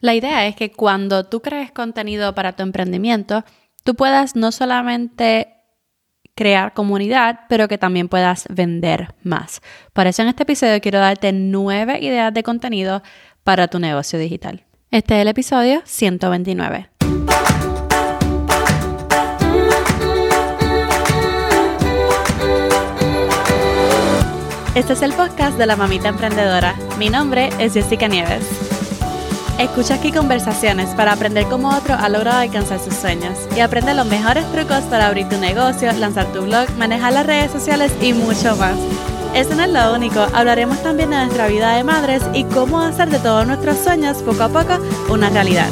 La idea es que cuando tú crees contenido para tu emprendimiento, tú puedas no solamente crear comunidad, pero que también puedas vender más. Por eso en este episodio quiero darte nueve ideas de contenido para tu negocio digital. Este es el episodio 129. Este es el podcast de la mamita emprendedora. Mi nombre es Jessica Nieves. Escucha aquí conversaciones para aprender cómo otro ha logrado alcanzar sus sueños y aprende los mejores trucos para abrir tu negocio, lanzar tu blog, manejar las redes sociales y mucho más. Eso no es lo único, hablaremos también de nuestra vida de madres y cómo hacer de todos nuestros sueños poco a poco una realidad.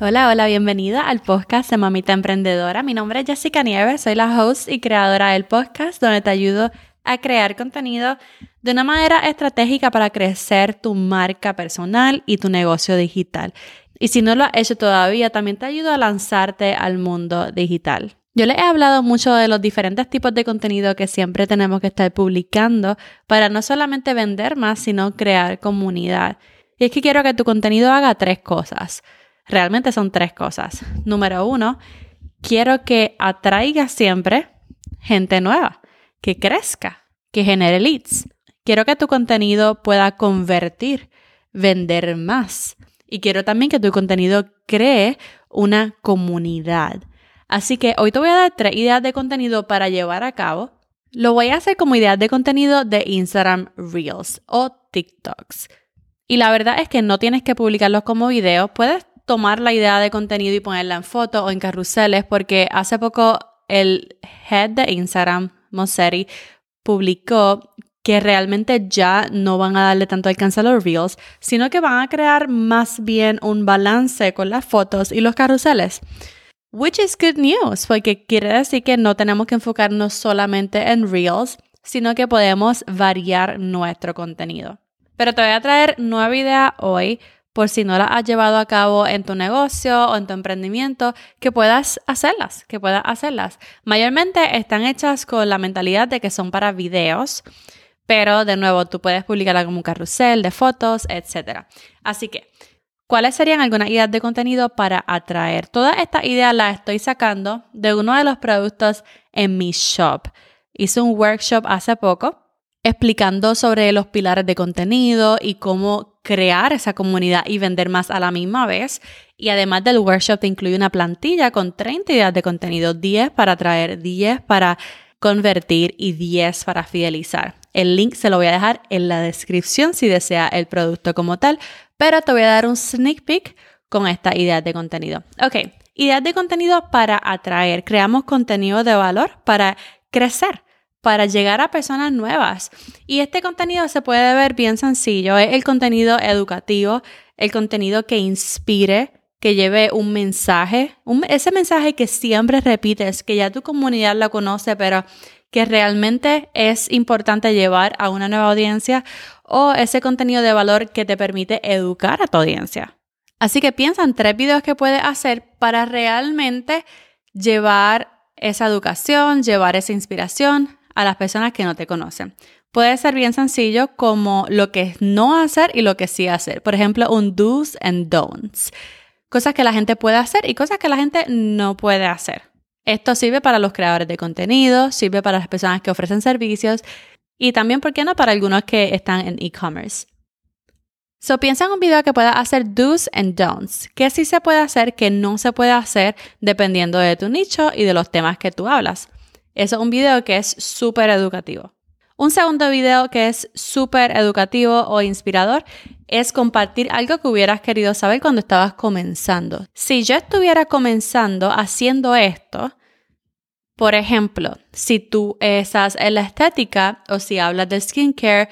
Hola, hola, bienvenida al podcast de Mamita Emprendedora. Mi nombre es Jessica Nieves, soy la host y creadora del podcast donde te ayudo a crear contenido de una manera estratégica para crecer tu marca personal y tu negocio digital. Y si no lo has hecho todavía, también te ayudo a lanzarte al mundo digital. Yo les he hablado mucho de los diferentes tipos de contenido que siempre tenemos que estar publicando para no solamente vender más, sino crear comunidad. Y es que quiero que tu contenido haga tres cosas. Realmente son tres cosas. Número uno, quiero que atraiga siempre gente nueva, que crezca, que genere leads. Quiero que tu contenido pueda convertir, vender más. Y quiero también que tu contenido cree una comunidad. Así que hoy te voy a dar tres ideas de contenido para llevar a cabo. Lo voy a hacer como ideas de contenido de Instagram Reels o TikToks. Y la verdad es que no tienes que publicarlos como videos, puedes tomar la idea de contenido y ponerla en fotos o en carruseles, porque hace poco el head de Instagram, Mosseri, publicó que realmente ya no van a darle tanto alcance a los reels, sino que van a crear más bien un balance con las fotos y los carruseles. Which is good news, porque quiere decir que no tenemos que enfocarnos solamente en reels, sino que podemos variar nuestro contenido. Pero te voy a traer nueva idea hoy por si no las has llevado a cabo en tu negocio o en tu emprendimiento, que puedas hacerlas, que puedas hacerlas. Mayormente están hechas con la mentalidad de que son para videos, pero de nuevo tú puedes publicarla como un carrusel de fotos, etc. Así que, ¿cuáles serían algunas ideas de contenido para atraer? Todas estas ideas las estoy sacando de uno de los productos en mi shop. Hice un workshop hace poco explicando sobre los pilares de contenido y cómo crear esa comunidad y vender más a la misma vez. Y además del workshop te incluye una plantilla con 30 ideas de contenido, 10 para atraer, 10 para convertir y 10 para fidelizar. El link se lo voy a dejar en la descripción si desea el producto como tal, pero te voy a dar un sneak peek con estas ideas de contenido. Ok, ideas de contenido para atraer. Creamos contenido de valor para crecer para llegar a personas nuevas. Y este contenido se puede ver bien sencillo. Es el contenido educativo, el contenido que inspire, que lleve un mensaje, ese mensaje que siempre repites, que ya tu comunidad lo conoce, pero que realmente es importante llevar a una nueva audiencia o ese contenido de valor que te permite educar a tu audiencia. Así que piensa en tres videos que puedes hacer para realmente llevar esa educación, llevar esa inspiración a las personas que no te conocen. Puede ser bien sencillo como lo que no hacer y lo que sí hacer. Por ejemplo, un do's and don'ts. Cosas que la gente puede hacer y cosas que la gente no puede hacer. Esto sirve para los creadores de contenido, sirve para las personas que ofrecen servicios y también, ¿por qué no?, para algunos que están en e-commerce. So, piensa en un video que pueda hacer do's and don'ts. ¿Qué sí se puede hacer, qué no se puede hacer, dependiendo de tu nicho y de los temas que tú hablas. Eso es un video que es súper educativo. Un segundo video que es súper educativo o inspirador es compartir algo que hubieras querido saber cuando estabas comenzando. Si yo estuviera comenzando haciendo esto, por ejemplo, si tú estás en la estética o si hablas de skincare,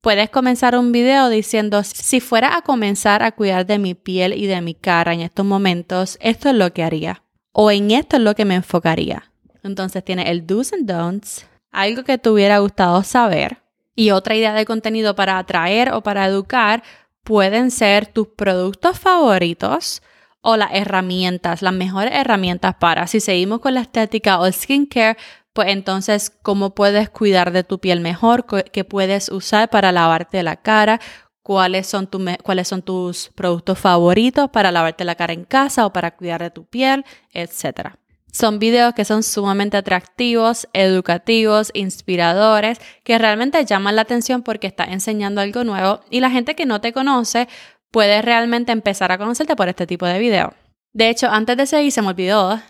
puedes comenzar un video diciendo, si fuera a comenzar a cuidar de mi piel y de mi cara en estos momentos, esto es lo que haría. O en esto es lo que me enfocaría. Entonces tiene el do's and don'ts, algo que te hubiera gustado saber y otra idea de contenido para atraer o para educar pueden ser tus productos favoritos o las herramientas, las mejores herramientas para. Si seguimos con la estética o el skincare, pues entonces cómo puedes cuidar de tu piel mejor, qué puedes usar para lavarte la cara, cuáles son, cuáles son tus productos favoritos para lavarte la cara en casa o para cuidar de tu piel, etc. Son videos que son sumamente atractivos, educativos, inspiradores, que realmente llaman la atención porque estás enseñando algo nuevo y la gente que no te conoce puede realmente empezar a conocerte por este tipo de video. De hecho, antes de seguir, se me olvidó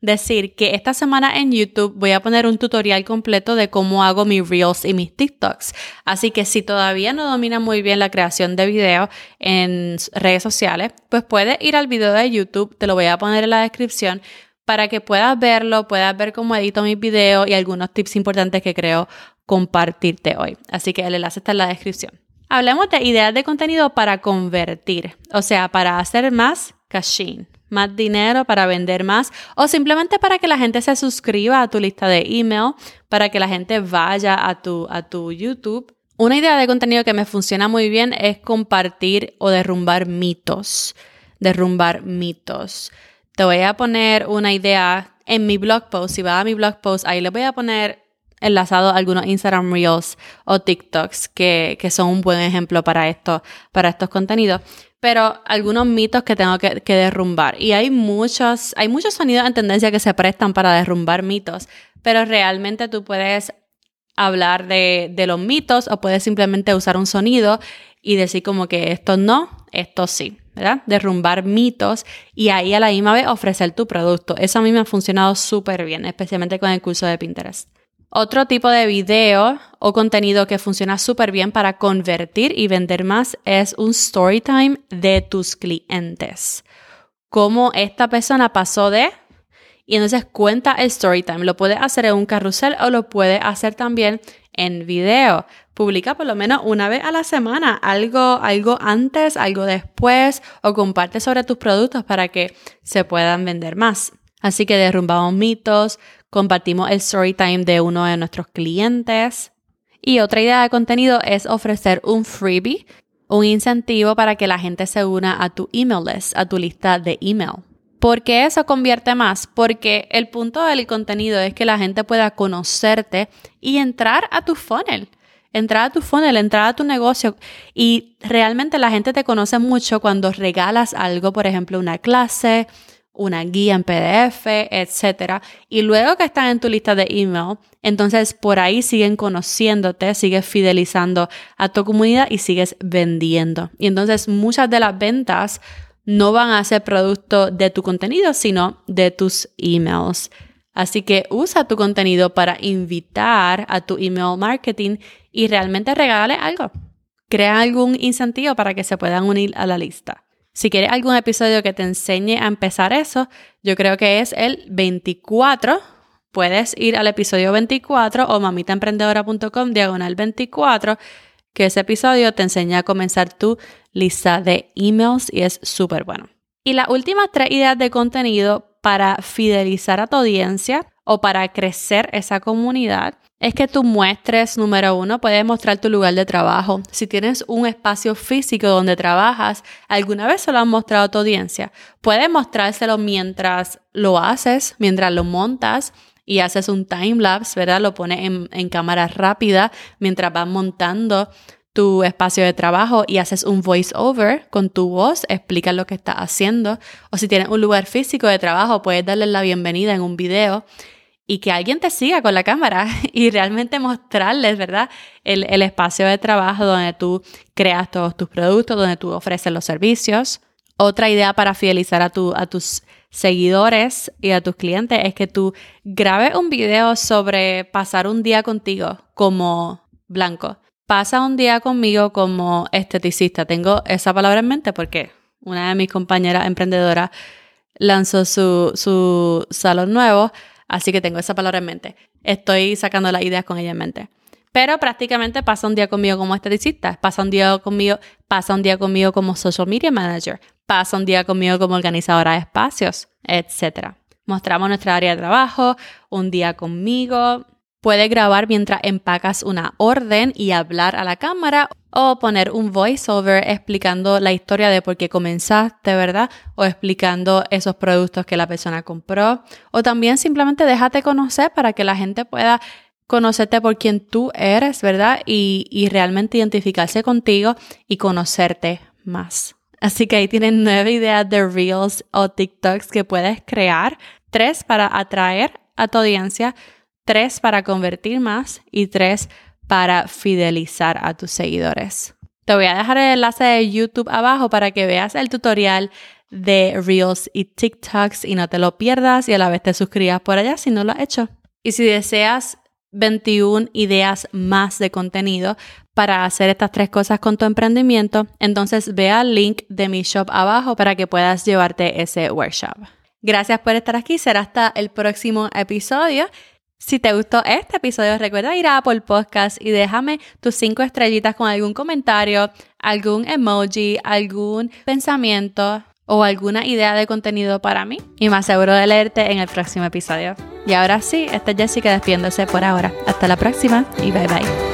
decir que esta semana en YouTube voy a poner un tutorial completo de cómo hago mis Reels y mis TikToks. Así que si todavía no domina muy bien la creación de video en redes sociales, pues puedes ir al video de YouTube, te lo voy a poner en la descripción para que puedas verlo, puedas ver cómo edito mis videos y algunos tips importantes que creo compartirte hoy. Así que el enlace está en la descripción. Hablemos de ideas de contenido para convertir, o sea, para hacer más caching, más dinero, para vender más o simplemente para que la gente se suscriba a tu lista de email, para que la gente vaya a tu, a tu YouTube. Una idea de contenido que me funciona muy bien es compartir o derrumbar mitos. Derrumbar mitos. Te voy a poner una idea en mi blog post. Si va a mi blog post, ahí le voy a poner enlazado algunos Instagram Reels o TikToks que, son un buen ejemplo para, esto, para estos contenidos. Pero algunos mitos que tengo que, derrumbar. Y hay muchos, hay muchos sonidos en tendencia que se prestan para derrumbar mitos. Pero realmente tú puedes hablar de, de los mitos o puedes simplemente usar un sonido y decir como que esto no, esto sí. Derrumbar mitos y ahí a la misma vez ofrecer tu producto. Eso a mí me ha funcionado súper bien, especialmente con el curso de Pinterest. Otro tipo de video o contenido que funciona súper bien para convertir y vender más es un story time de tus clientes. Cómo esta persona pasó de y entonces cuenta el story time. Lo puede hacer en un carrusel o lo puede hacer también en video. Publica por lo menos una vez a la semana algo, algo antes, algo después o comparte sobre tus productos para que se puedan vender más. Así que derrumbamos mitos, compartimos el story time de uno de nuestros clientes. Y otra idea de contenido es ofrecer un freebie, un incentivo para que la gente se una a tu email list, a tu lista de email. ¿Por qué eso convierte más? Porque el punto del contenido es que la gente pueda conocerte y entrar a tu funnel. Entrar a tu funnel, entrar a tu negocio. Y realmente la gente te conoce mucho cuando regalas algo, por ejemplo, una clase, una guía en PDF, etc. Y luego que están en tu lista de email, entonces por ahí siguen conociéndote, sigues fidelizando a tu comunidad y sigues vendiendo. Y entonces muchas de las ventas no van a ser producto de tu contenido, sino de tus emails. Así que usa tu contenido para invitar a tu email marketing y realmente regale algo. Crea algún incentivo para que se puedan unir a la lista. Si quieres algún episodio que te enseñe a empezar eso, yo creo que es el 24. Puedes ir al episodio 24 o mamitaemprendedora.com diagonal 24 que ese episodio te enseña a comenzar tu lista de emails y es súper bueno. Y las últimas tres ideas de contenido para fidelizar a tu audiencia o para crecer esa comunidad es que tú muestres, número uno, puedes mostrar tu lugar de trabajo. Si tienes un espacio físico donde trabajas, alguna vez se lo has mostrado a tu audiencia. Puedes mostrárselo mientras lo haces, mientras lo montas, y haces un time lapse, ¿verdad? Lo pones en, cámara rápida mientras vas montando tu espacio de trabajo y haces un voice over con tu voz, explicas lo que estás haciendo. O si tienes un lugar físico de trabajo, puedes darle la bienvenida en un video y que alguien te siga con la cámara y realmente mostrarles, ¿verdad? El, el espacio de trabajo donde tú creas todos tus productos, donde tú ofreces los servicios. Otra idea para fidelizar a, tu, a tus seguidores y a tus clientes es que tú grabes un video sobre pasar un día contigo como blanco. Pasa un día conmigo como esteticista. Tengo esa palabra en mente porque una de mis compañeras emprendedoras lanzó su, su salón nuevo, así que tengo esa palabra en mente. Estoy sacando las ideas con ella en mente. Pero prácticamente pasa un día conmigo como esteticista, pasa un día conmigo, pasa un día conmigo como social media manager, pasa un día conmigo como organizadora de espacios, etc. Mostramos nuestra área de trabajo, un día conmigo. Puedes grabar mientras empacas una orden y hablar a la cámara o poner un voiceover explicando la historia de por qué comenzaste, ¿verdad? O explicando esos productos que la persona compró. O también simplemente déjate conocer para que la gente pueda conocerte por quien tú eres, ¿verdad? Y, y realmente identificarse contigo y conocerte más. Así que ahí tienen nueve ideas de Reels o TikToks que puedes crear. Tres para atraer a tu audiencia, tres para convertir más y tres para fidelizar a tus seguidores. Te voy a dejar el enlace de YouTube abajo para que veas el tutorial de Reels y TikToks y no te lo pierdas y a la vez te suscribas por allá si no lo has hecho. Y si deseas 21 ideas más de contenido para hacer estas tres cosas con tu emprendimiento, entonces ve al link de mi shop abajo para que puedas llevarte ese workshop. Gracias por estar aquí, será hasta el próximo episodio. Si te gustó este episodio, recuerda ir a Apple Podcast y déjame tus cinco estrellitas con algún comentario, algún emoji, algún pensamiento o alguna idea de contenido para mí y me aseguro de leerte en el próximo episodio. Y ahora sí, esta es Jessica despiéndose por ahora. Hasta la próxima y bye bye.